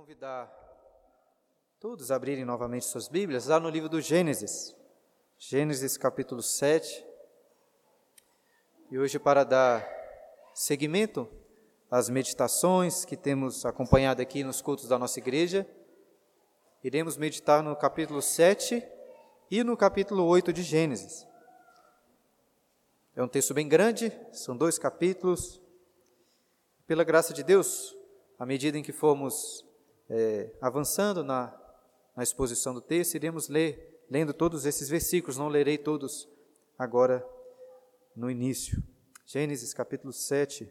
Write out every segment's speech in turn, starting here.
convidar todos a abrirem novamente suas Bíblias lá no livro do Gênesis, Gênesis capítulo 7. E hoje, para dar seguimento às meditações que temos acompanhado aqui nos cultos da nossa igreja, iremos meditar no capítulo 7 e no capítulo 8 de Gênesis. É um texto bem grande, são dois capítulos. Pela graça de Deus, à medida em que formos é, avançando na, na exposição do texto, iremos ler, lendo todos esses versículos, não lerei todos agora no início. Gênesis capítulo 7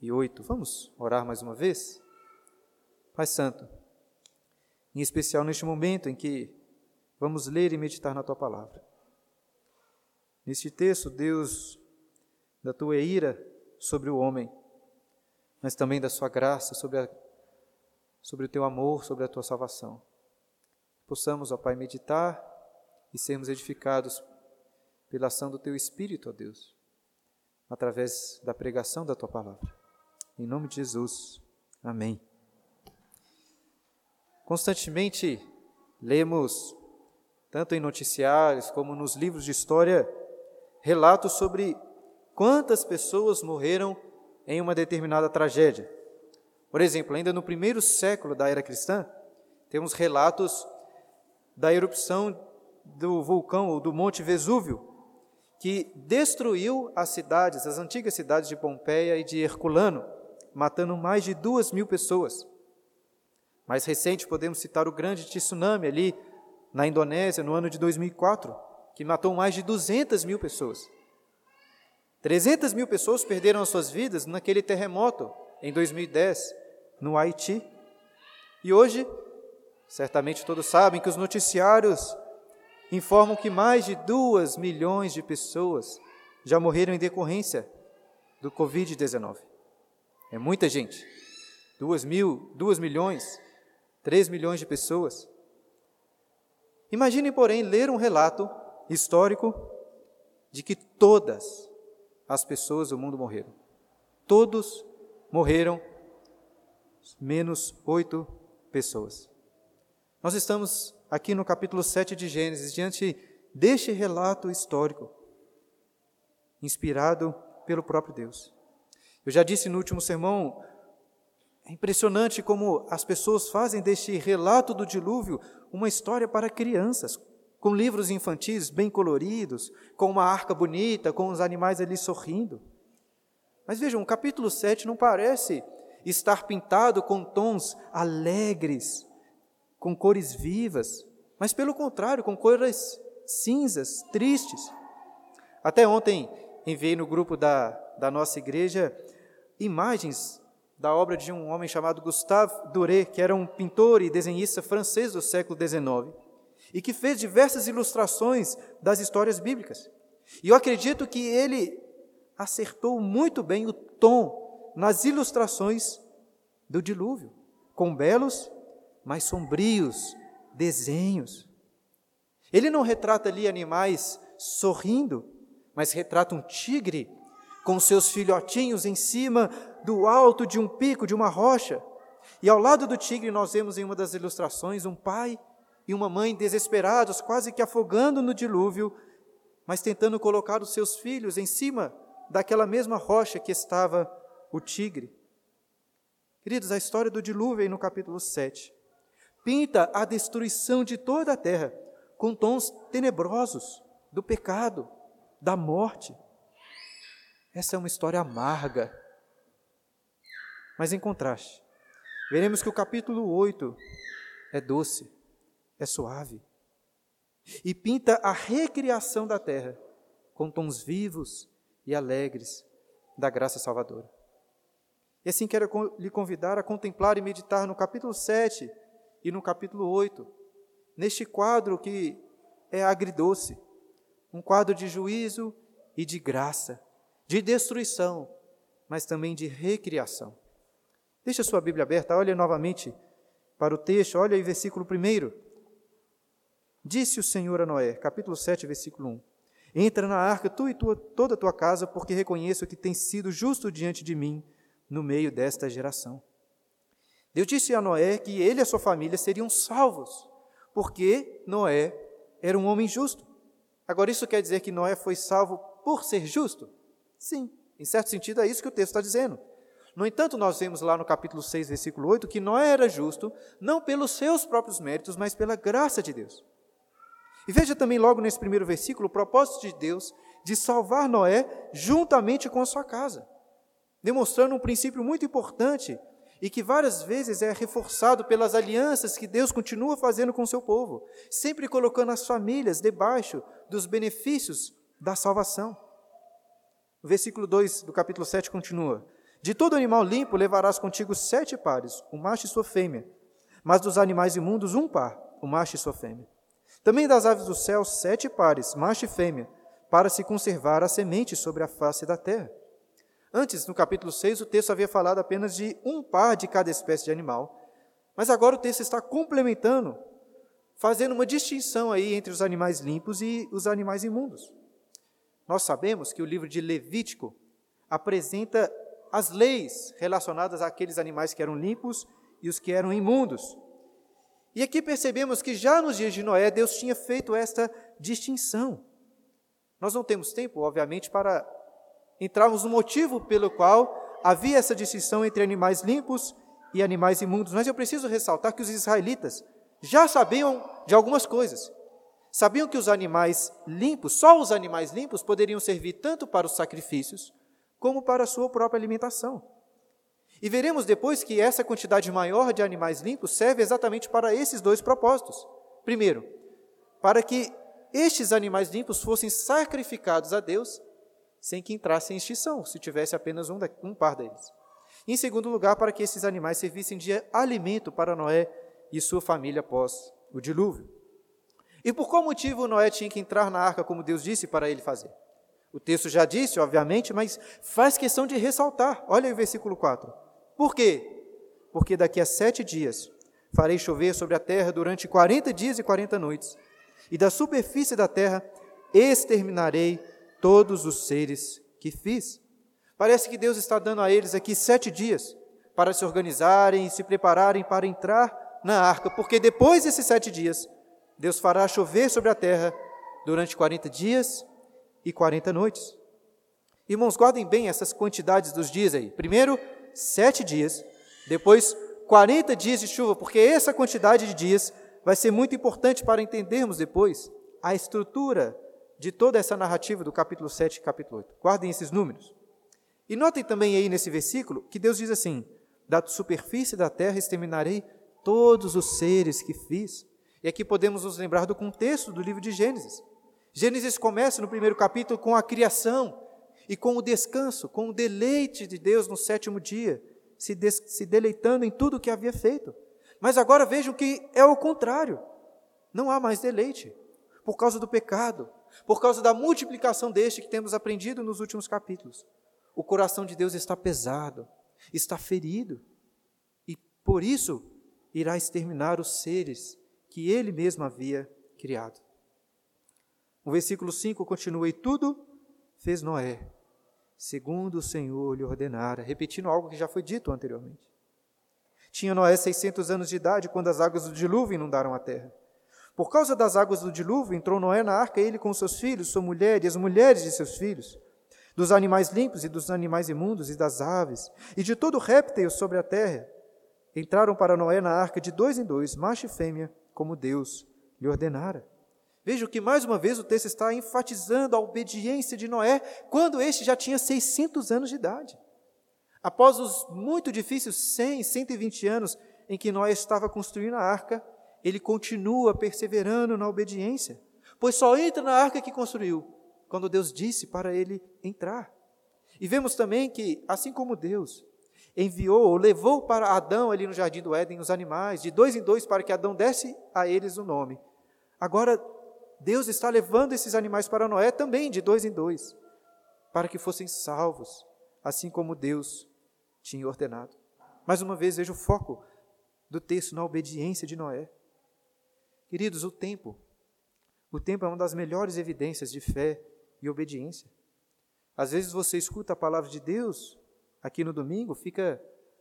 e 8. Vamos orar mais uma vez? Pai Santo, em especial neste momento em que vamos ler e meditar na tua palavra. Neste texto, Deus, da tua ira sobre o homem, mas também da sua graça sobre a sobre o teu amor, sobre a tua salvação. Possamos, ó Pai, meditar e sermos edificados pela ação do teu Espírito, ó Deus, através da pregação da tua palavra. Em nome de Jesus. Amém. Constantemente lemos, tanto em noticiários como nos livros de história, relatos sobre quantas pessoas morreram em uma determinada tragédia. Por exemplo, ainda no primeiro século da era cristã, temos relatos da erupção do vulcão ou do Monte Vesúvio, que destruiu as cidades, as antigas cidades de Pompeia e de Herculano, matando mais de duas mil pessoas. Mais recente, podemos citar o grande tsunami ali na Indonésia, no ano de 2004, que matou mais de 200 mil pessoas. 300 mil pessoas perderam as suas vidas naquele terremoto em 2010 no Haiti. E hoje, certamente todos sabem que os noticiários informam que mais de duas milhões de pessoas já morreram em decorrência do Covid-19. É muita gente. Duas mil, duas milhões, três milhões de pessoas. Imagine, porém, ler um relato histórico de que todas as pessoas do mundo morreram. Todos morreram menos oito pessoas. Nós estamos aqui no capítulo 7 de Gênesis, diante deste relato histórico, inspirado pelo próprio Deus. Eu já disse no último sermão, é impressionante como as pessoas fazem deste relato do dilúvio uma história para crianças, com livros infantis bem coloridos, com uma arca bonita, com os animais ali sorrindo. Mas vejam, o capítulo 7 não parece estar pintado com tons alegres, com cores vivas, mas pelo contrário, com cores cinzas, tristes. Até ontem enviei no grupo da, da nossa igreja imagens da obra de um homem chamado Gustave Doré, que era um pintor e desenhista francês do século XIX, e que fez diversas ilustrações das histórias bíblicas. E eu acredito que ele acertou muito bem o tom nas ilustrações do dilúvio, com belos, mas sombrios desenhos. Ele não retrata ali animais sorrindo, mas retrata um tigre com seus filhotinhos em cima do alto de um pico, de uma rocha. E ao lado do tigre, nós vemos em uma das ilustrações um pai e uma mãe desesperados, quase que afogando no dilúvio, mas tentando colocar os seus filhos em cima daquela mesma rocha que estava o tigre. Queridos, a história do dilúvio aí no capítulo 7 pinta a destruição de toda a terra com tons tenebrosos do pecado, da morte. Essa é uma história amarga. Mas em contraste, veremos que o capítulo 8 é doce, é suave e pinta a recriação da terra com tons vivos e alegres da graça salvadora. E assim quero lhe convidar a contemplar e meditar no capítulo 7 e no capítulo 8, neste quadro que é agridoce, um quadro de juízo e de graça, de destruição, mas também de recriação. Deixa sua Bíblia aberta, olha novamente para o texto, olha aí versículo 1. Disse o Senhor a Noé, capítulo 7, versículo 1: Entra na arca, tu e tua, toda a tua casa, porque reconheço que tens sido justo diante de mim no meio desta geração. Deus disse a Noé que ele e a sua família seriam salvos, porque Noé era um homem justo. Agora, isso quer dizer que Noé foi salvo por ser justo? Sim, em certo sentido é isso que o texto está dizendo. No entanto, nós vemos lá no capítulo 6, versículo 8, que Noé era justo, não pelos seus próprios méritos, mas pela graça de Deus. E veja também logo nesse primeiro versículo o propósito de Deus de salvar Noé juntamente com a sua casa, demonstrando um princípio muito importante e que várias vezes é reforçado pelas alianças que Deus continua fazendo com o seu povo, sempre colocando as famílias debaixo dos benefícios da salvação. O versículo 2 do capítulo 7 continua: De todo animal limpo levarás contigo sete pares, o macho e sua fêmea, mas dos animais imundos um par, o macho e sua fêmea. Também das aves do céu sete pares, macho e fêmea, para se conservar a semente sobre a face da terra. Antes, no capítulo 6, o texto havia falado apenas de um par de cada espécie de animal, mas agora o texto está complementando, fazendo uma distinção aí entre os animais limpos e os animais imundos. Nós sabemos que o livro de Levítico apresenta as leis relacionadas àqueles animais que eram limpos e os que eram imundos. E aqui percebemos que já nos dias de Noé, Deus tinha feito esta distinção. Nós não temos tempo, obviamente, para entrarmos no motivo pelo qual havia essa distinção entre animais limpos e animais imundos. Mas eu preciso ressaltar que os israelitas já sabiam de algumas coisas. Sabiam que os animais limpos, só os animais limpos, poderiam servir tanto para os sacrifícios como para a sua própria alimentação. E veremos depois que essa quantidade maior de animais limpos serve exatamente para esses dois propósitos. Primeiro, para que estes animais limpos fossem sacrificados a Deus sem que entrasse em extinção, se tivesse apenas um, um par deles. Em segundo lugar, para que esses animais servissem de alimento para Noé e sua família após o dilúvio. E por qual motivo Noé tinha que entrar na arca, como Deus disse para ele fazer? O texto já disse, obviamente, mas faz questão de ressaltar. Olha o versículo 4. Por quê? Porque daqui a sete dias farei chover sobre a terra durante quarenta dias e quarenta noites, e da superfície da terra exterminarei todos os seres que fiz. Parece que Deus está dando a eles aqui sete dias para se organizarem e se prepararem para entrar na arca, porque depois desses sete dias, Deus fará chover sobre a terra durante 40 dias e 40 noites. Irmãos, guardem bem essas quantidades dos dias aí. Primeiro, sete dias, depois 40 dias de chuva, porque essa quantidade de dias vai ser muito importante para entendermos depois a estrutura de toda essa narrativa do capítulo 7 e capítulo 8. Guardem esses números. E notem também aí nesse versículo que Deus diz assim: Da superfície da terra exterminarei todos os seres que fiz. E aqui podemos nos lembrar do contexto do livro de Gênesis. Gênesis começa no primeiro capítulo com a criação e com o descanso, com o deleite de Deus no sétimo dia, se, se deleitando em tudo o que havia feito. Mas agora vejam que é o contrário. Não há mais deleite por causa do pecado, por causa da multiplicação deste que temos aprendido nos últimos capítulos. O coração de Deus está pesado, está ferido, e por isso irá exterminar os seres que ele mesmo havia criado. O versículo 5 continua: E tudo fez Noé, segundo o Senhor lhe ordenara, repetindo algo que já foi dito anteriormente. Tinha Noé 600 anos de idade quando as águas do dilúvio inundaram a terra. Por causa das águas do dilúvio, entrou Noé na arca, ele com seus filhos, sua mulher e as mulheres de seus filhos, dos animais limpos e dos animais imundos e das aves, e de todo réptil sobre a terra. Entraram para Noé na arca de dois em dois, macho e fêmea, como Deus lhe ordenara. Veja que mais uma vez o texto está enfatizando a obediência de Noé, quando este já tinha 600 anos de idade. Após os muito difíceis 100, 120 anos em que Noé estava construindo a arca, ele continua perseverando na obediência, pois só entra na arca que construiu quando Deus disse para ele entrar. E vemos também que, assim como Deus enviou ou levou para Adão ali no jardim do Éden os animais, de dois em dois, para que Adão desse a eles o nome, agora Deus está levando esses animais para Noé também, de dois em dois, para que fossem salvos, assim como Deus tinha ordenado. Mais uma vez, veja o foco do texto na obediência de Noé. Queridos, o tempo. O tempo é uma das melhores evidências de fé e obediência. Às vezes você escuta a palavra de Deus aqui no domingo, fica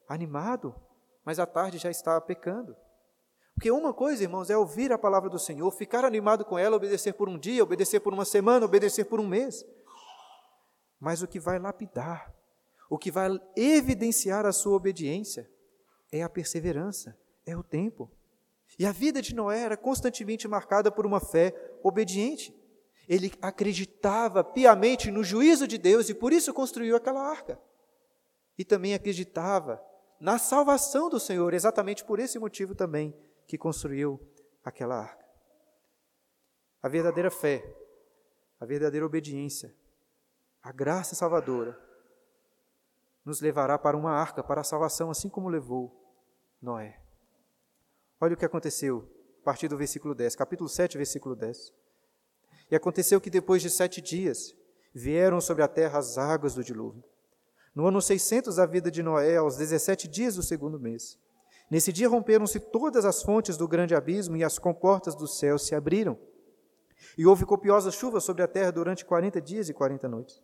animado, mas à tarde já está pecando. Porque uma coisa, irmãos, é ouvir a palavra do Senhor, ficar animado com ela, obedecer por um dia, obedecer por uma semana, obedecer por um mês. Mas o que vai lapidar, o que vai evidenciar a sua obediência, é a perseverança, é o tempo. E a vida de Noé era constantemente marcada por uma fé obediente. Ele acreditava piamente no juízo de Deus e por isso construiu aquela arca. E também acreditava na salvação do Senhor, exatamente por esse motivo também que construiu aquela arca. A verdadeira fé, a verdadeira obediência, a graça salvadora, nos levará para uma arca, para a salvação, assim como levou Noé. Olha o que aconteceu a partir do versículo 10, capítulo 7, versículo 10. E aconteceu que depois de sete dias vieram sobre a terra as águas do dilúvio. No ano 600 da vida de Noé, aos 17 dias do segundo mês. Nesse dia romperam-se todas as fontes do grande abismo e as comportas do céu se abriram. E houve copiosa chuva sobre a terra durante quarenta dias e quarenta noites.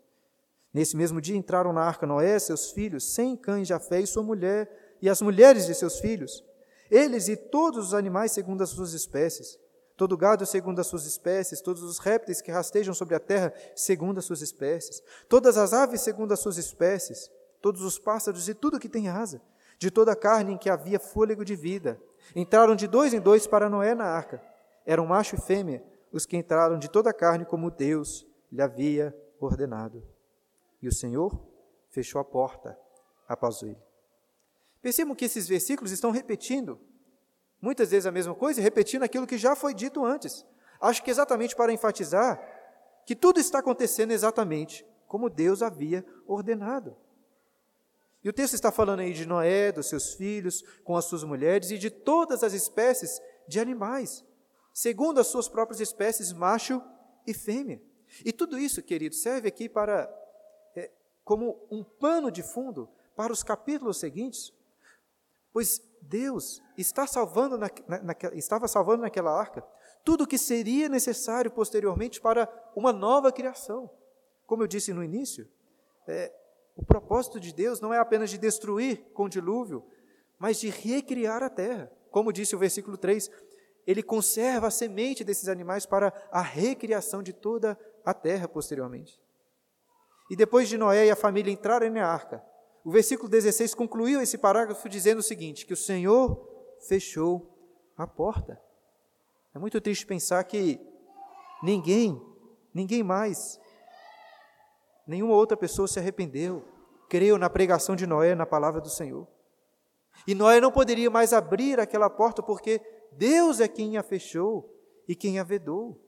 Nesse mesmo dia entraram na arca Noé, seus filhos, sem cães Jafé e sua mulher, e as mulheres de seus filhos, eles e todos os animais segundo as suas espécies, todo gado segundo as suas espécies, todos os répteis que rastejam sobre a terra segundo as suas espécies, todas as aves segundo as suas espécies, todos os pássaros e tudo que tem asa, de toda a carne em que havia fôlego de vida. Entraram de dois em dois para Noé na arca. Eram macho e fêmea os que entraram de toda a carne como Deus lhe havia ordenado. E o Senhor fechou a porta após ele. Percebam que esses versículos estão repetindo muitas vezes a mesma coisa repetindo aquilo que já foi dito antes. Acho que exatamente para enfatizar que tudo está acontecendo exatamente como Deus havia ordenado. E o texto está falando aí de Noé, dos seus filhos, com as suas mulheres e de todas as espécies de animais, segundo as suas próprias espécies, macho e fêmea. E tudo isso, querido, serve aqui para é, como um pano de fundo para os capítulos seguintes, Pois Deus está salvando na, na, estava salvando naquela arca tudo o que seria necessário posteriormente para uma nova criação. Como eu disse no início, é, o propósito de Deus não é apenas de destruir com dilúvio, mas de recriar a terra. Como disse o versículo 3, ele conserva a semente desses animais para a recriação de toda a terra posteriormente. E depois de Noé e a família entrarem na arca, o versículo 16 concluiu esse parágrafo dizendo o seguinte: que o Senhor fechou a porta. É muito triste pensar que ninguém, ninguém mais, nenhuma outra pessoa se arrependeu, creu na pregação de Noé, na palavra do Senhor. E Noé não poderia mais abrir aquela porta porque Deus é quem a fechou e quem a vedou.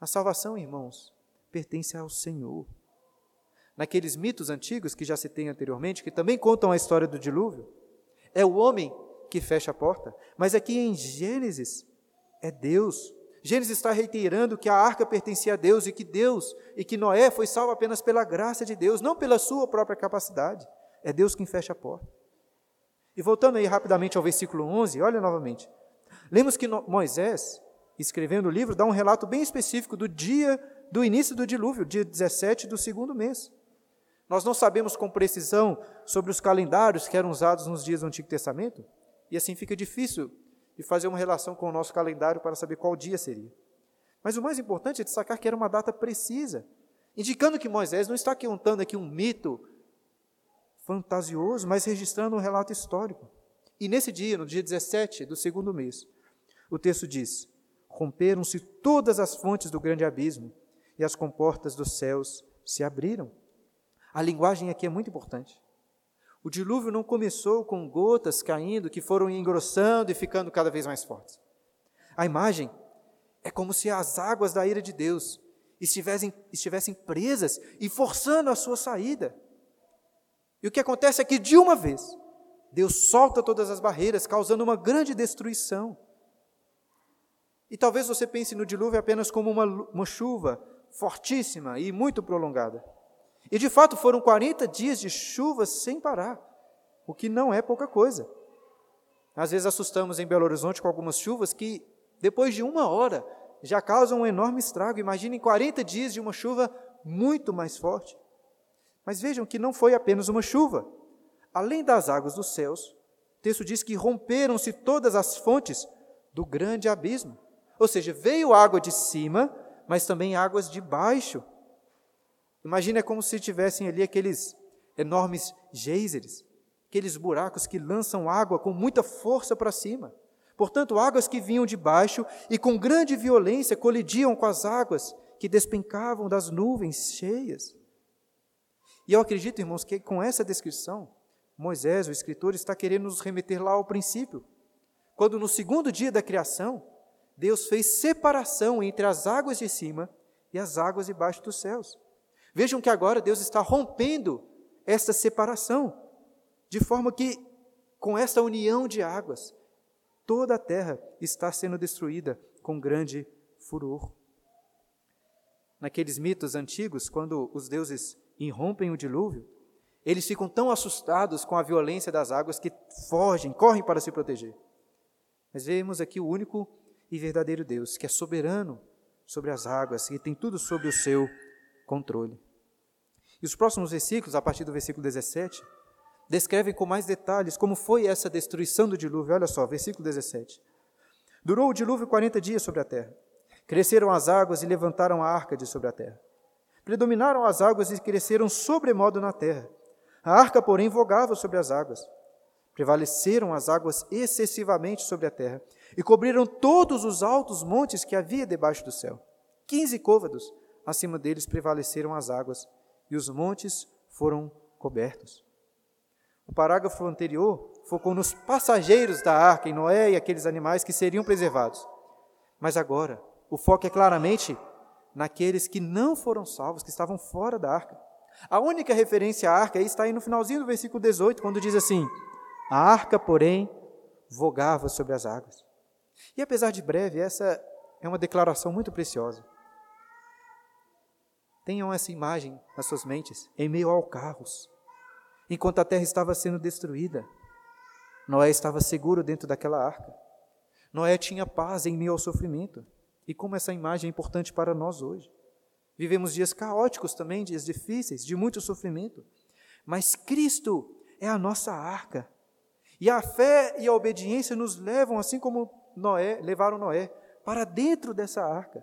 A salvação, irmãos, pertence ao Senhor naqueles mitos antigos que já citei anteriormente, que também contam a história do dilúvio, é o homem que fecha a porta, mas aqui em Gênesis é Deus. Gênesis está reiterando que a arca pertencia a Deus e que Deus e que Noé foi salvo apenas pela graça de Deus, não pela sua própria capacidade. É Deus quem fecha a porta. E voltando aí rapidamente ao versículo 11, olha novamente. Lemos que Moisés, escrevendo o livro, dá um relato bem específico do dia do início do dilúvio, dia 17 do segundo mês. Nós não sabemos com precisão sobre os calendários que eram usados nos dias do Antigo Testamento, e assim fica difícil de fazer uma relação com o nosso calendário para saber qual dia seria. Mas o mais importante é destacar que era uma data precisa, indicando que Moisés não está contando aqui um mito fantasioso, mas registrando um relato histórico. E nesse dia, no dia 17 do segundo mês, o texto diz: Romperam-se todas as fontes do grande abismo, e as comportas dos céus se abriram. A linguagem aqui é muito importante. O dilúvio não começou com gotas caindo que foram engrossando e ficando cada vez mais fortes. A imagem é como se as águas da ira de Deus estivessem, estivessem presas e forçando a sua saída. E o que acontece é que, de uma vez, Deus solta todas as barreiras, causando uma grande destruição. E talvez você pense no dilúvio apenas como uma, uma chuva fortíssima e muito prolongada. E de fato foram 40 dias de chuva sem parar, o que não é pouca coisa. Às vezes assustamos em Belo Horizonte com algumas chuvas que, depois de uma hora, já causam um enorme estrago. Imaginem 40 dias de uma chuva muito mais forte. Mas vejam que não foi apenas uma chuva. Além das águas dos céus, O texto diz que romperam-se todas as fontes do grande abismo. Ou seja, veio água de cima, mas também águas de baixo. Imagina como se tivessem ali aqueles enormes geysers, aqueles buracos que lançam água com muita força para cima. Portanto, águas que vinham de baixo e com grande violência colidiam com as águas que despencavam das nuvens cheias. E eu acredito, irmãos, que com essa descrição, Moisés, o escritor, está querendo nos remeter lá ao princípio, quando no segundo dia da criação, Deus fez separação entre as águas de cima e as águas debaixo dos céus. Vejam que agora Deus está rompendo essa separação, de forma que, com essa união de águas, toda a terra está sendo destruída com grande furor. Naqueles mitos antigos, quando os deuses irrompem o dilúvio, eles ficam tão assustados com a violência das águas que fogem, correm para se proteger. Mas vemos aqui o único e verdadeiro Deus, que é soberano sobre as águas e tem tudo sob o seu controle. E os próximos versículos, a partir do versículo 17, descrevem com mais detalhes como foi essa destruição do dilúvio. Olha só, versículo 17. Durou o dilúvio 40 dias sobre a terra. Cresceram as águas e levantaram a arca de sobre a terra. Predominaram as águas e cresceram sobremodo na terra. A arca, porém, vogava sobre as águas. Prevaleceram as águas excessivamente sobre a terra e cobriram todos os altos montes que havia debaixo do céu. Quinze côvados acima deles prevaleceram as águas e os montes foram cobertos. O parágrafo anterior focou nos passageiros da arca, em Noé e aqueles animais que seriam preservados. Mas agora, o foco é claramente naqueles que não foram salvos, que estavam fora da arca. A única referência à arca está aí no finalzinho do versículo 18, quando diz assim: A arca, porém, vogava sobre as águas. E apesar de breve, essa é uma declaração muito preciosa. Tenham essa imagem nas suas mentes, em meio ao caos. Enquanto a terra estava sendo destruída, Noé estava seguro dentro daquela arca. Noé tinha paz em meio ao sofrimento. E como essa imagem é importante para nós hoje. Vivemos dias caóticos também, dias difíceis, de muito sofrimento. Mas Cristo é a nossa arca. E a fé e a obediência nos levam, assim como Noé, levaram Noé, para dentro dessa arca.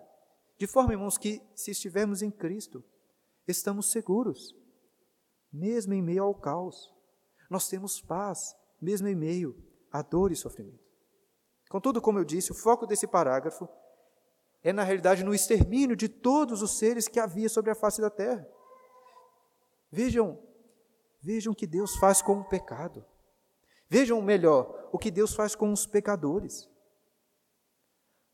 De forma, irmãos, que se estivermos em Cristo, estamos seguros, mesmo em meio ao caos. Nós temos paz, mesmo em meio à dor e sofrimento. Contudo, como eu disse, o foco desse parágrafo é, na realidade, no extermínio de todos os seres que havia sobre a face da terra. Vejam, vejam o que Deus faz com o pecado. Vejam melhor o que Deus faz com os pecadores.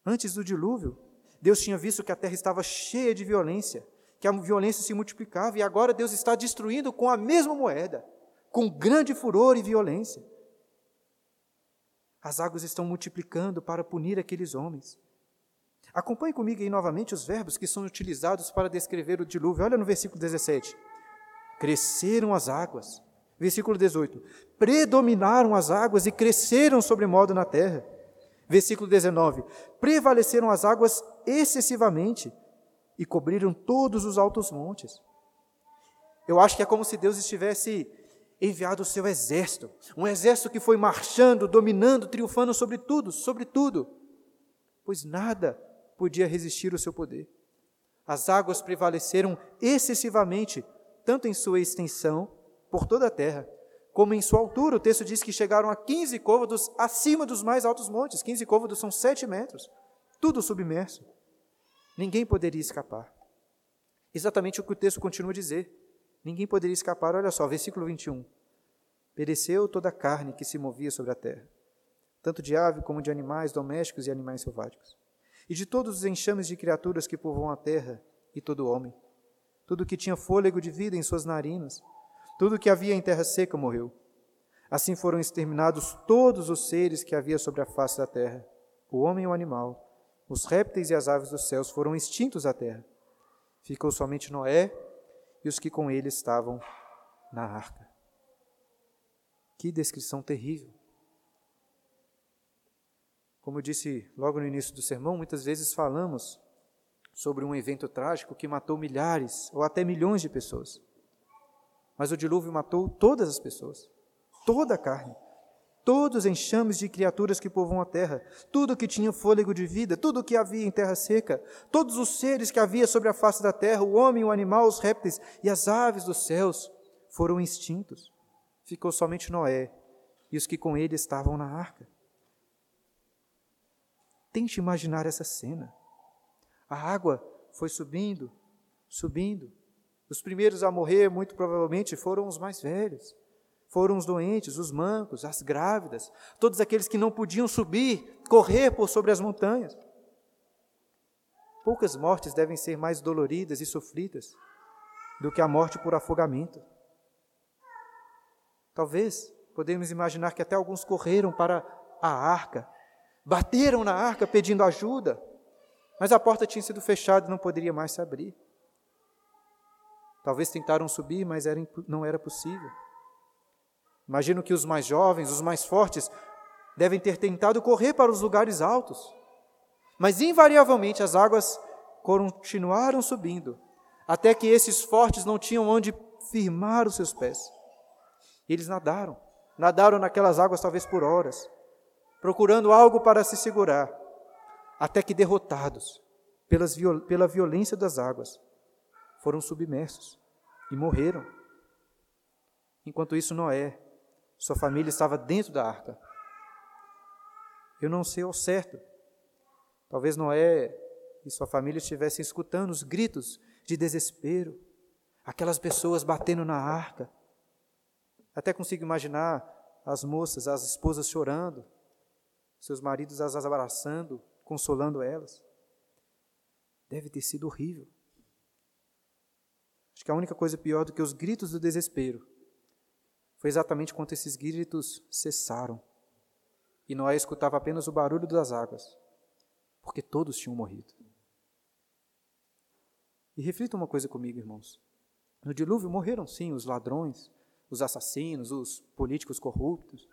Antes do dilúvio, Deus tinha visto que a terra estava cheia de violência, que a violência se multiplicava, e agora Deus está destruindo com a mesma moeda, com grande furor e violência. As águas estão multiplicando para punir aqueles homens. Acompanhe comigo aí novamente os verbos que são utilizados para descrever o dilúvio. Olha no versículo 17. Cresceram as águas. Versículo 18. Predominaram as águas e cresceram sobremodo na terra. Versículo 19. Prevaleceram as águas excessivamente e cobriram todos os altos montes. Eu acho que é como se Deus estivesse enviado o seu exército, um exército que foi marchando, dominando, triunfando sobre tudo, sobre tudo, pois nada podia resistir ao seu poder. As águas prevaleceram excessivamente, tanto em sua extensão, por toda a terra, como em sua altura. O texto diz que chegaram a 15 côvados acima dos mais altos montes. 15 côvados são 7 metros, tudo submerso. Ninguém poderia escapar. Exatamente o que o texto continua a dizer. Ninguém poderia escapar. Olha só, versículo 21. Pereceu toda a carne que se movia sobre a terra, tanto de ave como de animais domésticos e animais selváticos e de todos os enxames de criaturas que povoam a terra e todo homem. Tudo que tinha fôlego de vida em suas narinas, tudo que havia em terra seca morreu. Assim foram exterminados todos os seres que havia sobre a face da terra, o homem e o animal, os répteis e as aves dos céus foram extintos da terra. Ficou somente Noé e os que com ele estavam na arca. Que descrição terrível. Como eu disse logo no início do sermão, muitas vezes falamos sobre um evento trágico que matou milhares ou até milhões de pessoas. Mas o dilúvio matou todas as pessoas, toda a carne. todos os enxames de criaturas que povoam a terra, tudo que tinha fôlego de vida, tudo que havia em terra seca, todos os seres que havia sobre a face da terra, o homem, o animal, os répteis e as aves dos céus, foram extintos. Ficou somente Noé e os que com ele estavam na arca. Tente imaginar essa cena. A água foi subindo, subindo. Os primeiros a morrer, muito provavelmente, foram os mais velhos. Foram os doentes, os mancos, as grávidas, todos aqueles que não podiam subir, correr por sobre as montanhas. Poucas mortes devem ser mais doloridas e sofridas do que a morte por afogamento. Talvez podemos imaginar que até alguns correram para a arca, bateram na arca pedindo ajuda, mas a porta tinha sido fechada e não poderia mais se abrir. Talvez tentaram subir, mas era, não era possível. Imagino que os mais jovens, os mais fortes, devem ter tentado correr para os lugares altos, mas invariavelmente as águas continuaram subindo, até que esses fortes não tinham onde firmar os seus pés. Eles nadaram, nadaram naquelas águas talvez por horas, procurando algo para se segurar até que derrotados pela violência das águas, foram submersos e morreram. Enquanto isso, Noé, sua família estava dentro da arca. Eu não sei ao certo. Talvez Noé e sua família estivessem escutando os gritos de desespero, aquelas pessoas batendo na arca. Até consigo imaginar as moças, as esposas chorando, seus maridos as abraçando, consolando elas. Deve ter sido horrível. Acho que a única coisa pior do que os gritos do desespero foi exatamente quando esses gritos cessaram e Noé escutava apenas o barulho das águas, porque todos tinham morrido. E reflita uma coisa comigo, irmãos. No dilúvio morreram sim os ladrões, os assassinos, os políticos corruptos,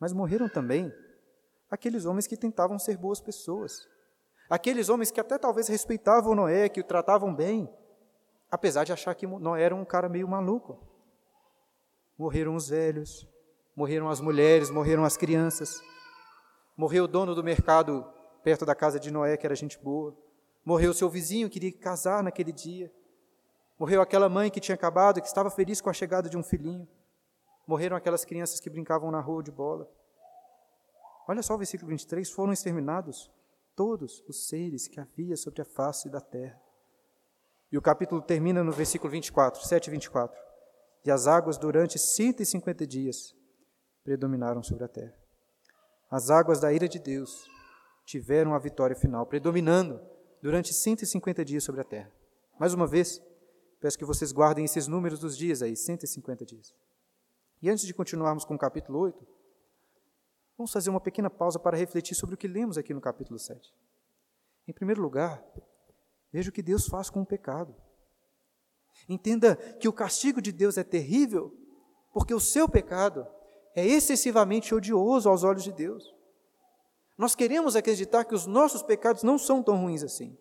mas morreram também aqueles homens que tentavam ser boas pessoas. Aqueles homens que até talvez respeitavam Noé, que o tratavam bem, apesar de achar que Noé era um cara meio maluco. Morreram os velhos, morreram as mulheres, morreram as crianças. Morreu o dono do mercado perto da casa de Noé, que era gente boa. Morreu seu vizinho, que queria casar naquele dia. Morreu aquela mãe que tinha acabado, que estava feliz com a chegada de um filhinho. Morreram aquelas crianças que brincavam na rua de bola. Olha só o versículo 23: foram exterminados todos os seres que havia sobre a face da terra. E o capítulo termina no versículo 24, 7 e 24. E as águas durante 150 dias predominaram sobre a terra. As águas da ira de Deus tiveram a vitória final, predominando durante 150 dias sobre a terra. Mais uma vez, peço que vocês guardem esses números dos dias aí, 150 dias. E antes de continuarmos com o capítulo 8, Vamos fazer uma pequena pausa para refletir sobre o que lemos aqui no capítulo 7. Em primeiro lugar, veja o que Deus faz com o pecado. Entenda que o castigo de Deus é terrível, porque o seu pecado é excessivamente odioso aos olhos de Deus. Nós queremos acreditar que os nossos pecados não são tão ruins assim.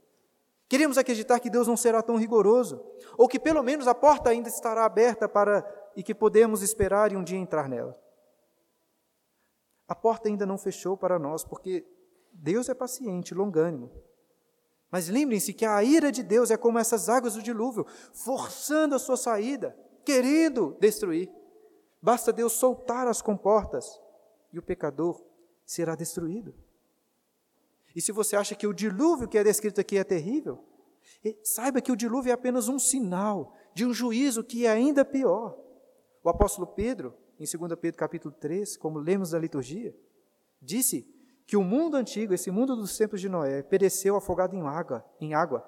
Queremos acreditar que Deus não será tão rigoroso, ou que pelo menos a porta ainda estará aberta para e que podemos esperar e um dia entrar nela. A porta ainda não fechou para nós, porque Deus é paciente, longânimo. Mas lembrem-se que a ira de Deus é como essas águas do dilúvio, forçando a sua saída, querendo destruir. Basta Deus soltar as comportas e o pecador será destruído. E se você acha que o dilúvio que é descrito aqui é terrível, saiba que o dilúvio é apenas um sinal de um juízo que é ainda pior. O apóstolo Pedro, em 2 Pedro capítulo 3, como lemos na liturgia, disse que o mundo antigo, esse mundo dos tempos de Noé, pereceu afogado em água, em água,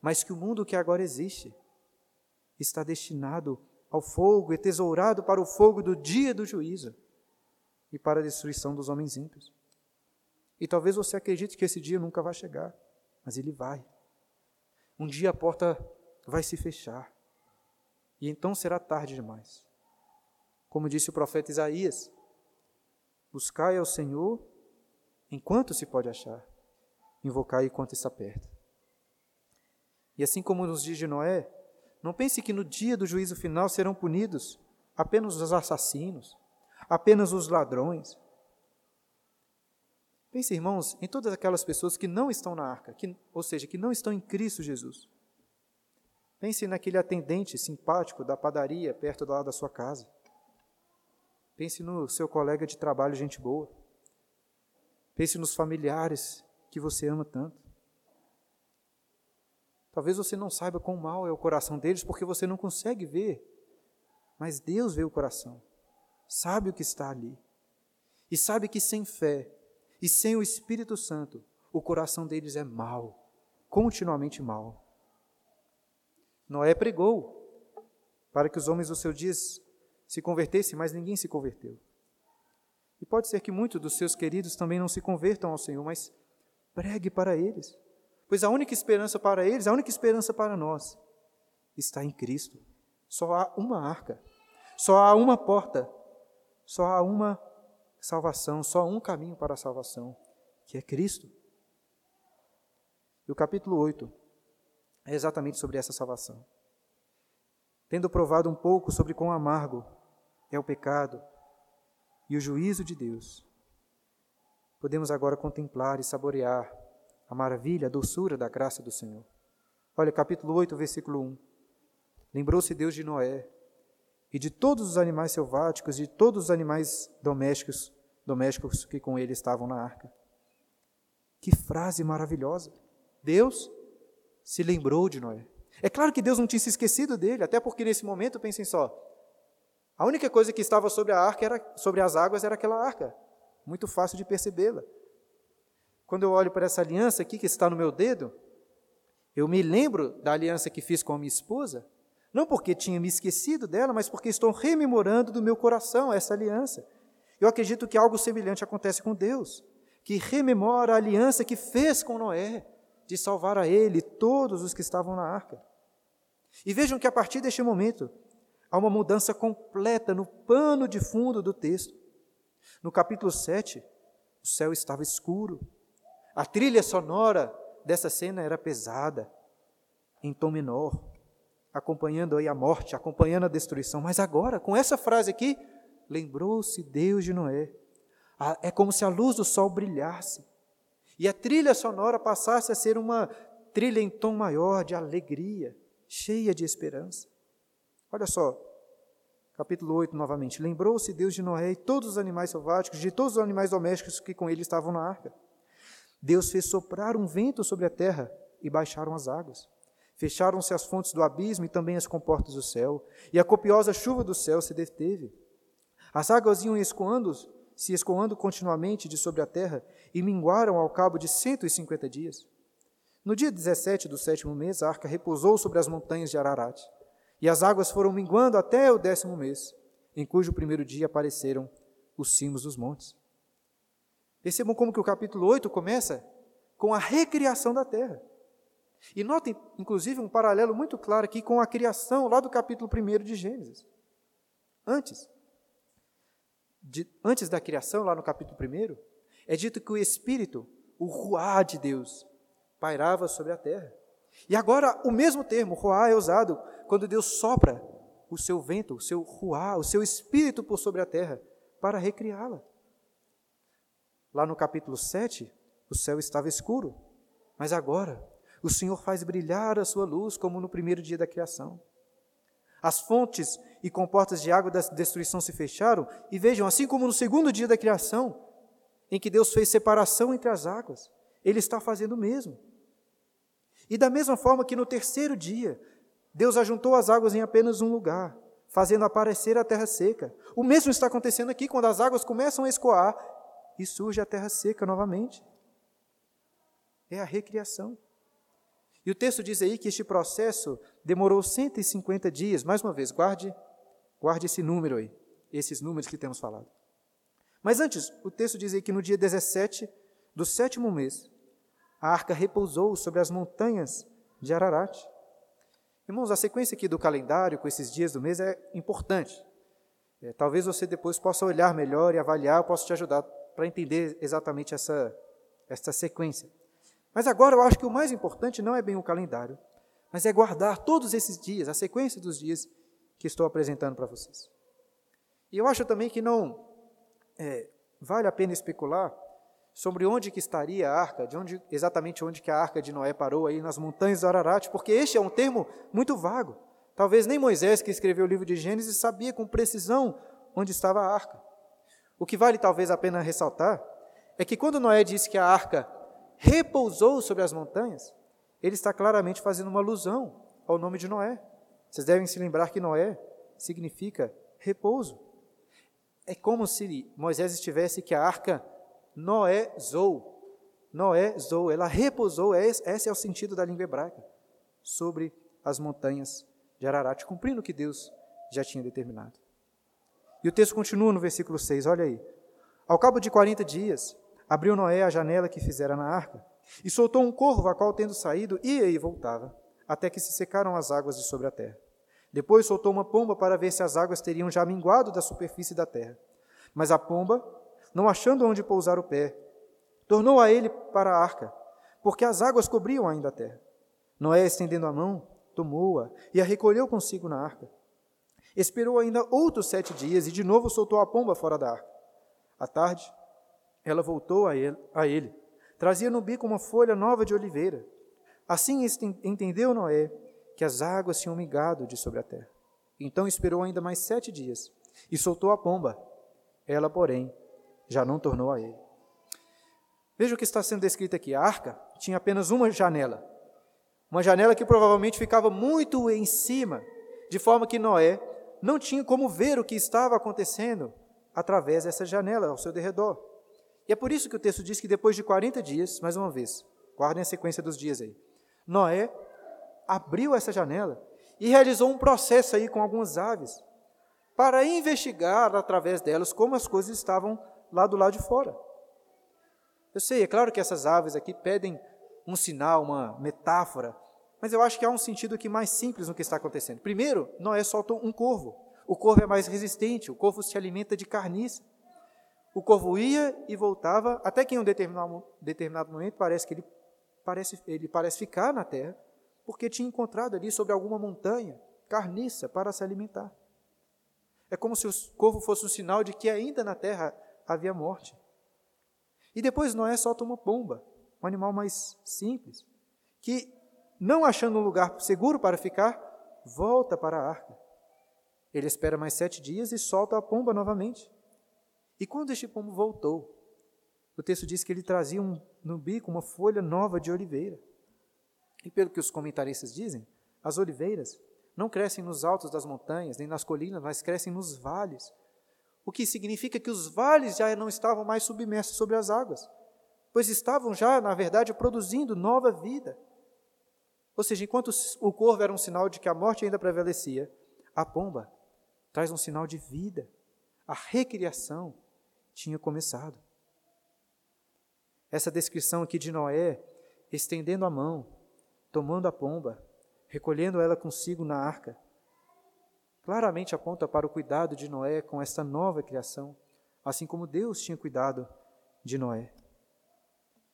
mas que o mundo que agora existe está destinado ao fogo e tesourado para o fogo do dia do juízo e para a destruição dos homens ímpios. E talvez você acredite que esse dia nunca vai chegar, mas ele vai. Um dia a porta vai se fechar, e então será tarde demais. Como disse o profeta Isaías: Buscai ao Senhor enquanto se pode achar, invocai enquanto está perto. E assim como nos dias de Noé, não pense que no dia do juízo final serão punidos apenas os assassinos, apenas os ladrões. Pense, irmãos, em todas aquelas pessoas que não estão na arca, que, ou seja, que não estão em Cristo Jesus. Pense naquele atendente simpático da padaria perto do lado da sua casa. Pense no seu colega de trabalho, gente boa. Pense nos familiares que você ama tanto. Talvez você não saiba quão mal é o coração deles porque você não consegue ver, mas Deus vê o coração, sabe o que está ali, e sabe que sem fé e sem o Espírito Santo, o coração deles é mau, continuamente mau. Noé pregou para que os homens dos seus dias se convertessem, mas ninguém se converteu. E pode ser que muitos dos seus queridos também não se convertam ao Senhor, mas pregue para eles. Pois a única esperança para eles, a única esperança para nós, está em Cristo. Só há uma arca, só há uma porta, só há uma salvação, só há um caminho para a salvação, que é Cristo. E o capítulo 8 é exatamente sobre essa salvação. Tendo provado um pouco sobre quão amargo é o pecado e o juízo de Deus, podemos agora contemplar e saborear a maravilha, a doçura da graça do Senhor. Olha, capítulo 8, versículo 1. Lembrou-se Deus de Noé e de todos os animais selváticos, de todos os animais domésticos, domésticos que com ele estavam na arca. Que frase maravilhosa! Deus se lembrou de Noé. É claro que Deus não tinha se esquecido dele, até porque nesse momento, pensem só, a única coisa que estava sobre a arca era sobre as águas era aquela arca. Muito fácil de percebê-la. Quando eu olho para essa aliança aqui que está no meu dedo, eu me lembro da aliança que fiz com a minha esposa, não porque tinha me esquecido dela, mas porque estou rememorando do meu coração essa aliança. Eu acredito que algo semelhante acontece com Deus, que rememora a aliança que fez com Noé, de salvar a ele todos os que estavam na arca. E vejam que a partir deste momento, há uma mudança completa no pano de fundo do texto. No capítulo 7, o céu estava escuro, a trilha sonora dessa cena era pesada, em tom menor, acompanhando aí a morte, acompanhando a destruição. Mas agora, com essa frase aqui, lembrou-se Deus de Noé. É como se a luz do sol brilhasse e a trilha sonora passasse a ser uma trilha em tom maior de alegria, cheia de esperança. Olha só, capítulo 8 novamente. Lembrou-se Deus de Noé e todos os animais selváticos, de todos os animais domésticos que com ele estavam na arca. Deus fez soprar um vento sobre a terra e baixaram as águas. Fecharam-se as fontes do abismo e também as comportas do céu, e a copiosa chuva do céu se deteve. As águas iam escoando, se escoando continuamente de sobre a terra, e minguaram ao cabo de cento e cinquenta dias. No dia 17 do sétimo mês, a arca repousou sobre as montanhas de Ararat, e as águas foram minguando até o décimo mês, em cujo primeiro dia apareceram os cimos dos montes. Percebam como que o capítulo 8 começa com a recriação da terra. E notem, inclusive, um paralelo muito claro aqui com a criação lá do capítulo 1 de Gênesis. Antes, de, antes da criação, lá no capítulo 1, é dito que o Espírito, o Ruá de Deus, pairava sobre a terra. E agora o mesmo termo, Ruá, é usado quando Deus sopra o seu vento, o seu Ruá, o seu Espírito por sobre a terra, para recriá-la. Lá no capítulo 7, o céu estava escuro, mas agora o Senhor faz brilhar a sua luz como no primeiro dia da criação. As fontes e comportas de água da destruição se fecharam, e vejam, assim como no segundo dia da criação, em que Deus fez separação entre as águas, Ele está fazendo o mesmo. E da mesma forma que no terceiro dia, Deus ajuntou as águas em apenas um lugar, fazendo aparecer a terra seca. O mesmo está acontecendo aqui quando as águas começam a escoar e surge a terra seca novamente. É a recriação. E o texto diz aí que este processo demorou 150 dias. Mais uma vez, guarde, guarde esse número aí, esses números que temos falado. Mas antes, o texto diz aí que no dia 17 do sétimo mês, a arca repousou sobre as montanhas de Ararat. Irmãos, a sequência aqui do calendário com esses dias do mês é importante. É, talvez você depois possa olhar melhor e avaliar, eu posso te ajudar para entender exatamente essa, essa sequência. Mas agora eu acho que o mais importante não é bem o calendário, mas é guardar todos esses dias, a sequência dos dias que estou apresentando para vocês. E eu acho também que não, é, vale a pena especular sobre onde que estaria a arca, de onde exatamente onde que a arca de Noé parou aí nas montanhas do Ararat, porque este é um termo muito vago. Talvez nem Moisés, que escreveu o livro de Gênesis, sabia com precisão onde estava a arca. O que vale talvez a pena ressaltar é que quando Noé disse que a arca repousou sobre as montanhas, ele está claramente fazendo uma alusão ao nome de Noé. Vocês devem se lembrar que Noé significa repouso. É como se Moisés estivesse que a arca Noé zou. Noé zou, ela repousou, é esse é o sentido da língua hebraica, sobre as montanhas de Ararat, cumprindo o que Deus já tinha determinado. E o texto continua no versículo 6, olha aí. Ao cabo de 40 dias, abriu Noé a janela que fizera na arca, e soltou um corvo, a qual, tendo saído, ia e voltava, até que se secaram as águas de sobre a terra. Depois soltou uma pomba para ver se as águas teriam já minguado da superfície da terra. Mas a pomba, não achando onde pousar o pé, tornou a ele para a arca, porque as águas cobriam ainda a terra. Noé, estendendo a mão, tomou-a e a recolheu consigo na arca. Esperou ainda outros sete dias e de novo soltou a pomba fora da arca. À tarde, ela voltou a ele, a ele. Trazia no bico uma folha nova de oliveira. Assim entendeu Noé que as águas tinham migado de sobre a terra. Então esperou ainda mais sete dias e soltou a pomba. Ela, porém, já não tornou a ele. Veja o que está sendo descrito aqui. A arca tinha apenas uma janela. Uma janela que provavelmente ficava muito em cima, de forma que Noé não tinha como ver o que estava acontecendo através dessa janela ao seu derredor. E é por isso que o texto diz que depois de 40 dias, mais uma vez, guardem a sequência dos dias aí, Noé abriu essa janela e realizou um processo aí com algumas aves para investigar através delas como as coisas estavam lá do lado de fora. Eu sei, é claro que essas aves aqui pedem um sinal, uma metáfora, mas eu acho que há um sentido aqui mais simples no que está acontecendo. Primeiro, Noé soltou um corvo. O corvo é mais resistente, o corvo se alimenta de carniça. O corvo ia e voltava, até que em um determinado, determinado momento parece que ele parece, ele parece ficar na terra, porque tinha encontrado ali sobre alguma montanha carniça para se alimentar. É como se o corvo fosse um sinal de que ainda na terra havia morte. E depois Noé solta uma pomba, um animal mais simples, que não achando um lugar seguro para ficar, volta para a arca. Ele espera mais sete dias e solta a pomba novamente. E quando este pombo voltou, o texto diz que ele trazia um, no bico uma folha nova de oliveira. E pelo que os comentaristas dizem, as oliveiras não crescem nos altos das montanhas, nem nas colinas, mas crescem nos vales. O que significa que os vales já não estavam mais submersos sobre as águas, pois estavam já, na verdade, produzindo nova vida. Ou seja, enquanto o corvo era um sinal de que a morte ainda prevalecia, a pomba traz um sinal de vida. A recriação tinha começado. Essa descrição aqui de Noé, estendendo a mão, tomando a pomba, recolhendo ela consigo na arca, claramente aponta para o cuidado de Noé com esta nova criação, assim como Deus tinha cuidado de Noé.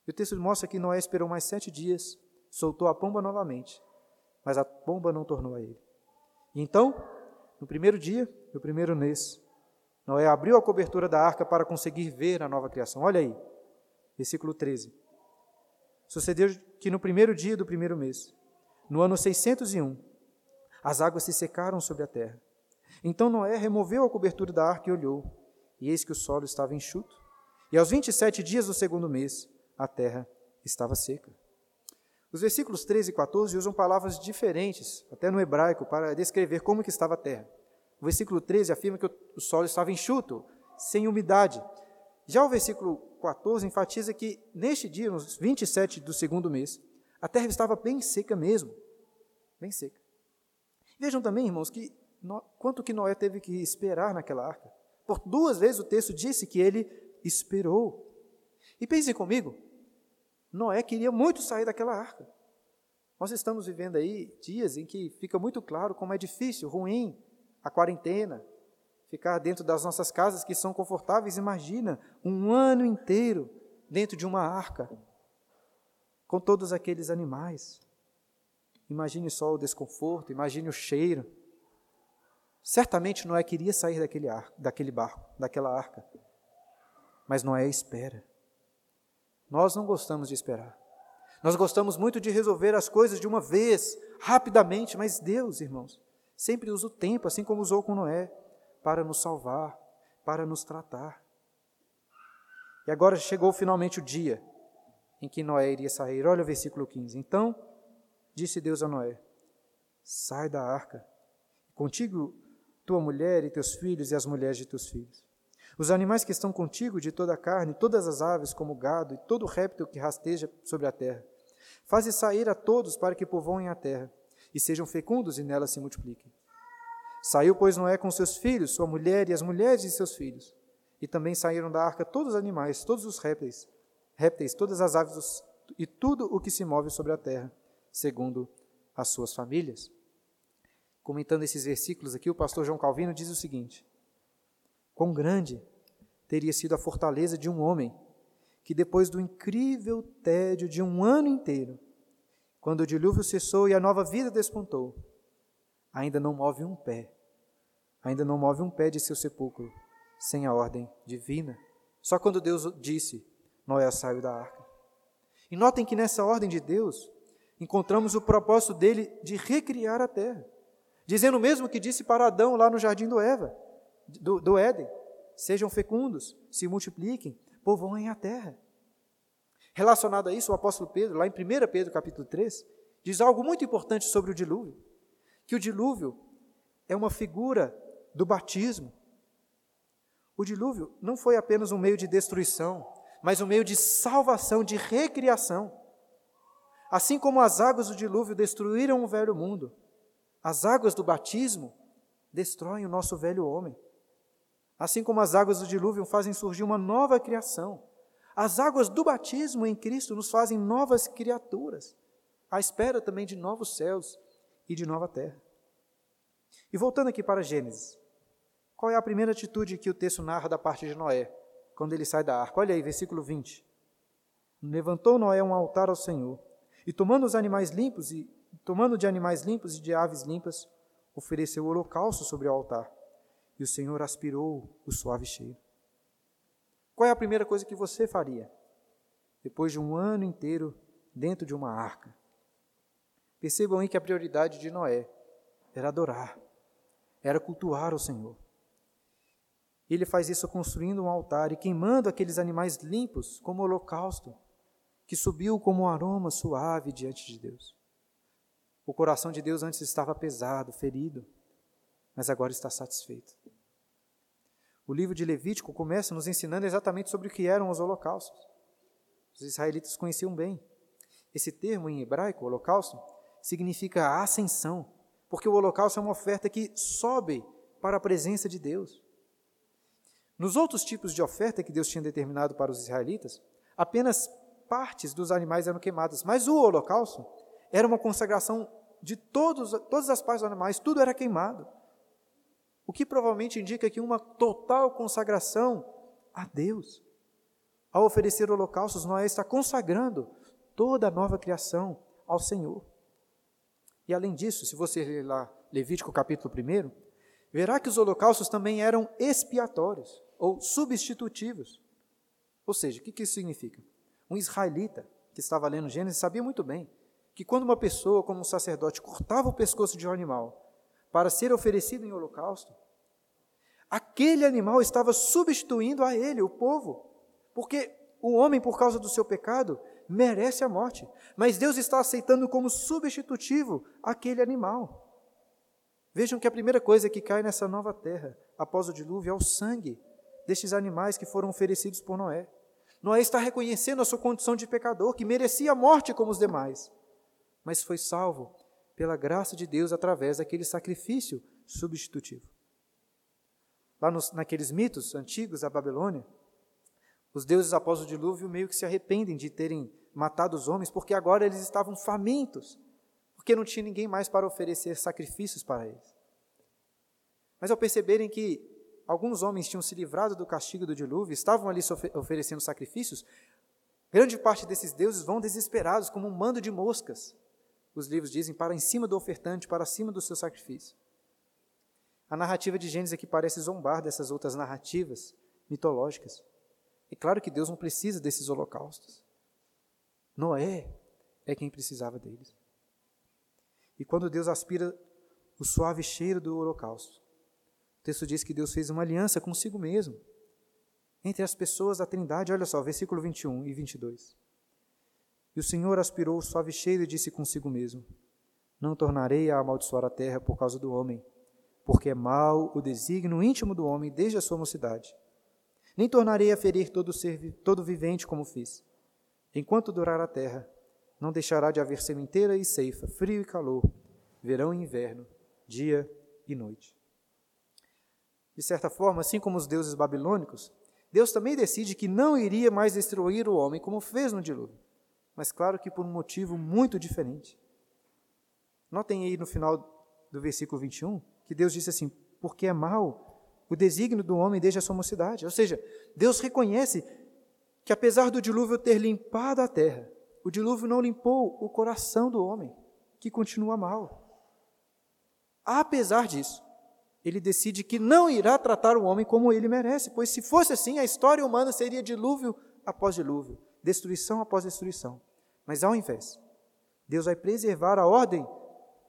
E o texto mostra que Noé esperou mais sete dias soltou a pomba novamente, mas a pomba não tornou a ele. E então, no primeiro dia, no primeiro mês, Noé abriu a cobertura da arca para conseguir ver a nova criação. Olha aí, versículo 13. Sucedeu que no primeiro dia do primeiro mês, no ano 601, as águas se secaram sobre a terra. Então Noé removeu a cobertura da arca e olhou, e eis que o solo estava enxuto. E aos 27 dias do segundo mês, a terra estava seca. Os versículos 13 e 14 usam palavras diferentes, até no hebraico, para descrever como que estava a terra. O versículo 13 afirma que o solo estava enxuto, sem umidade. Já o versículo 14 enfatiza que neste dia, nos 27 do segundo mês, a terra estava bem seca mesmo, bem seca. Vejam também, irmãos, que quanto que Noé teve que esperar naquela arca. Por duas vezes o texto disse que ele esperou. E pensem comigo, Noé queria muito sair daquela arca. Nós estamos vivendo aí dias em que fica muito claro como é difícil, ruim, a quarentena, ficar dentro das nossas casas que são confortáveis. Imagina um ano inteiro dentro de uma arca, com todos aqueles animais. Imagine só o desconforto, imagine o cheiro. Certamente Noé queria sair daquele, ar, daquele barco, daquela arca. mas Noé espera. Nós não gostamos de esperar. Nós gostamos muito de resolver as coisas de uma vez, rapidamente, mas Deus, irmãos, sempre usa o tempo, assim como usou com Noé, para nos salvar, para nos tratar. E agora chegou finalmente o dia em que Noé iria sair. Olha o versículo 15. Então disse Deus a Noé: Sai da arca, contigo tua mulher e teus filhos e as mulheres de teus filhos. Os animais que estão contigo de toda a carne, todas as aves como o gado e todo réptil que rasteja sobre a terra. Faze sair a todos para que povoem a terra e sejam fecundos e nela se multipliquem. Saiu, pois, Noé com seus filhos, sua mulher e as mulheres de seus filhos. E também saíram da arca todos os animais, todos os répteis, répteis todas as aves e tudo o que se move sobre a terra, segundo as suas famílias. Comentando esses versículos aqui, o pastor João Calvino diz o seguinte: Quão grande teria sido a fortaleza de um homem que, depois do incrível tédio de um ano inteiro, quando o dilúvio cessou e a nova vida despontou, ainda não move um pé, ainda não move um pé de seu sepulcro sem a ordem divina. Só quando Deus disse: Noé saiu da arca. E notem que nessa ordem de Deus encontramos o propósito dele de recriar a terra, dizendo o mesmo que disse para Adão lá no jardim do Eva, do, do Éden: sejam fecundos, se multipliquem, povoem a terra. Relacionado a isso, o apóstolo Pedro, lá em 1 Pedro capítulo 3, diz algo muito importante sobre o dilúvio que o dilúvio é uma figura do batismo. O dilúvio não foi apenas um meio de destruição, mas um meio de salvação, de recriação. Assim como as águas do dilúvio destruíram o velho mundo, as águas do batismo destroem o nosso velho homem. Assim como as águas do dilúvio fazem surgir uma nova criação, as águas do batismo em Cristo nos fazem novas criaturas, à espera também de novos céus e de nova terra. E voltando aqui para Gênesis, qual é a primeira atitude que o texto narra da parte de Noé, quando ele sai da arca? Olha aí, versículo 20. Levantou Noé um altar ao Senhor, e tomando os animais limpos e tomando de animais limpos e de aves limpas, ofereceu o holocausto sobre o altar. E o Senhor aspirou o suave cheiro. Qual é a primeira coisa que você faria depois de um ano inteiro dentro de uma arca? Percebam aí que a prioridade de Noé era adorar, era cultuar o Senhor. Ele faz isso construindo um altar e queimando aqueles animais limpos como holocausto, que subiu como um aroma suave diante de Deus. O coração de Deus antes estava pesado, ferido, mas agora está satisfeito. O livro de Levítico começa nos ensinando exatamente sobre o que eram os holocaustos. Os israelitas conheciam bem. Esse termo em hebraico, holocausto, significa ascensão, porque o holocausto é uma oferta que sobe para a presença de Deus. Nos outros tipos de oferta que Deus tinha determinado para os israelitas, apenas partes dos animais eram queimadas, mas o holocausto era uma consagração de todos, todas as partes dos animais, tudo era queimado. O que provavelmente indica que uma total consagração a Deus. Ao oferecer holocaustos, Noé está consagrando toda a nova criação ao Senhor. E além disso, se você ler lá Levítico capítulo 1, verá que os holocaustos também eram expiatórios ou substitutivos. Ou seja, o que isso significa? Um israelita que estava lendo Gênesis sabia muito bem que quando uma pessoa, como um sacerdote, cortava o pescoço de um animal para ser oferecido em holocausto, aquele animal estava substituindo a ele, o povo, porque o homem, por causa do seu pecado, merece a morte, mas Deus está aceitando como substitutivo aquele animal. Vejam que a primeira coisa que cai nessa nova terra, após o dilúvio, é o sangue destes animais que foram oferecidos por Noé. Noé está reconhecendo a sua condição de pecador, que merecia a morte como os demais, mas foi salvo pela graça de Deus através daquele sacrifício substitutivo. Lá nos, naqueles mitos antigos da Babilônia, os deuses após o dilúvio meio que se arrependem de terem matado os homens, porque agora eles estavam famintos, porque não tinha ninguém mais para oferecer sacrifícios para eles. Mas ao perceberem que alguns homens tinham se livrado do castigo do dilúvio, estavam ali oferecendo sacrifícios, grande parte desses deuses vão desesperados, como um mando de moscas, os livros dizem, para em cima do ofertante, para cima do seu sacrifício. A narrativa de Gênesis aqui parece zombar dessas outras narrativas mitológicas. E claro que Deus não precisa desses holocaustos. Noé é quem precisava deles. E quando Deus aspira o suave cheiro do holocausto, o texto diz que Deus fez uma aliança consigo mesmo, entre as pessoas da Trindade. Olha só, versículo 21 e 22. E o Senhor aspirou o suave cheiro e disse consigo mesmo: Não tornarei a amaldiçoar a terra por causa do homem, porque é mau o desígnio íntimo do homem desde a sua mocidade. Nem tornarei a ferir todo ser todo vivente como fiz. Enquanto durar a terra, não deixará de haver sementeira e ceifa, frio e calor, verão e inverno, dia e noite. De certa forma, assim como os deuses babilônicos, Deus também decide que não iria mais destruir o homem como fez no dilúvio mas claro que por um motivo muito diferente. Notem aí no final do versículo 21 que Deus disse assim: porque é mal o desígnio do homem desde a sua mocidade. Ou seja, Deus reconhece que apesar do dilúvio ter limpado a terra, o dilúvio não limpou o coração do homem, que continua mal. Apesar disso, ele decide que não irá tratar o homem como ele merece, pois se fosse assim, a história humana seria dilúvio após dilúvio, destruição após destruição. Mas ao invés, Deus vai preservar a ordem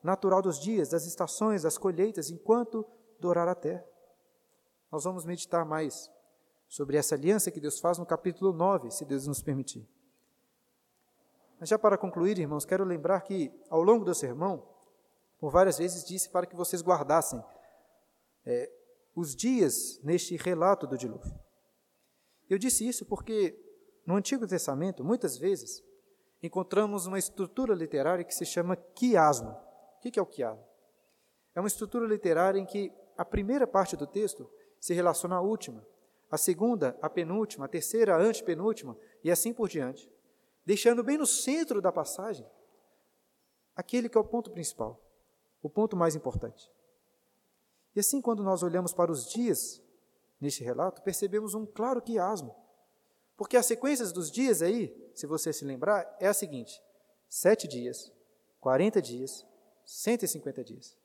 natural dos dias, das estações, das colheitas, enquanto durar a terra. Nós vamos meditar mais sobre essa aliança que Deus faz no capítulo 9, se Deus nos permitir. Mas já para concluir, irmãos, quero lembrar que ao longo do sermão, por várias vezes disse para que vocês guardassem é, os dias neste relato do dilúvio. Eu disse isso porque no Antigo Testamento, muitas vezes, encontramos uma estrutura literária que se chama quiasmo. O que é o quiasmo? É uma estrutura literária em que a primeira parte do texto se relaciona à última, a segunda, a penúltima, a terceira, a antepenúltima, e assim por diante, deixando bem no centro da passagem aquele que é o ponto principal, o ponto mais importante. E assim, quando nós olhamos para os dias neste relato, percebemos um claro quiasmo. Porque as sequências dos dias aí, se você se lembrar, é a seguinte: sete dias, 40 dias, 150 dias.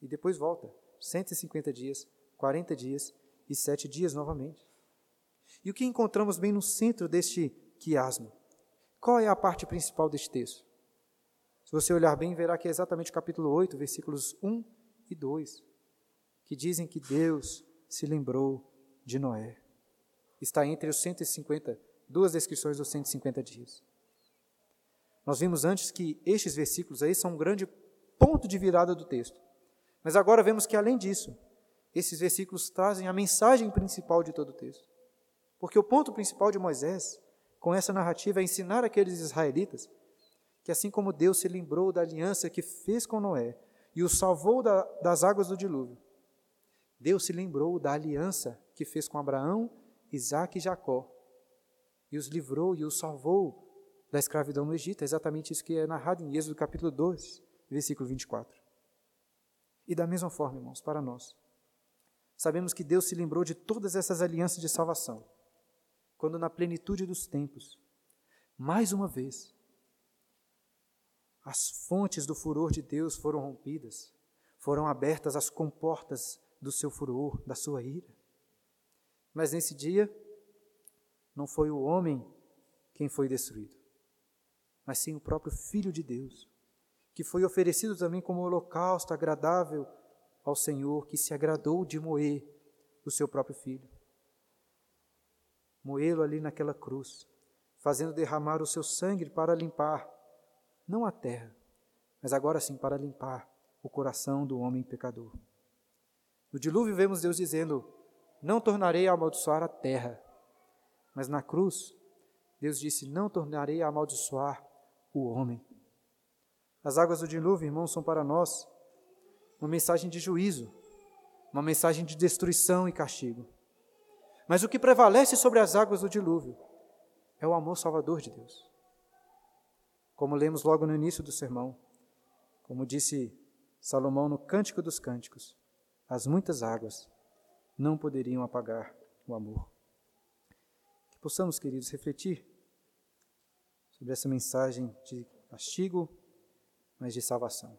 E depois volta, 150 dias, 40 dias e sete dias novamente. E o que encontramos bem no centro deste quiasmo? Qual é a parte principal deste texto? Se você olhar bem, verá que é exatamente o capítulo 8, versículos 1 e 2, que dizem que Deus se lembrou de Noé está entre os 150, duas descrições dos 150 dias. Nós vimos antes que estes versículos aí são um grande ponto de virada do texto. Mas agora vemos que, além disso, esses versículos trazem a mensagem principal de todo o texto. Porque o ponto principal de Moisés, com essa narrativa, é ensinar aqueles israelitas que, assim como Deus se lembrou da aliança que fez com Noé e o salvou da, das águas do dilúvio, Deus se lembrou da aliança que fez com Abraão Isaac e Jacó, e os livrou e os salvou da escravidão no Egito. É exatamente isso que é narrado em Êxodo capítulo 2, versículo 24. E da mesma forma, irmãos, para nós, sabemos que Deus se lembrou de todas essas alianças de salvação, quando na plenitude dos tempos, mais uma vez, as fontes do furor de Deus foram rompidas, foram abertas as comportas do seu furor, da sua ira. Mas nesse dia, não foi o homem quem foi destruído, mas sim o próprio Filho de Deus, que foi oferecido também como holocausto agradável ao Senhor, que se agradou de moer o seu próprio Filho. Moê-lo ali naquela cruz, fazendo derramar o seu sangue para limpar, não a terra, mas agora sim para limpar o coração do homem pecador. No dilúvio vemos Deus dizendo: não tornarei a amaldiçoar a terra. Mas na cruz, Deus disse: Não tornarei a amaldiçoar o homem. As águas do dilúvio, irmãos, são para nós uma mensagem de juízo, uma mensagem de destruição e castigo. Mas o que prevalece sobre as águas do dilúvio é o amor salvador de Deus. Como lemos logo no início do sermão, como disse Salomão no Cântico dos Cânticos, as muitas águas não poderiam apagar o amor. Que possamos, queridos, refletir sobre essa mensagem de castigo, mas de salvação.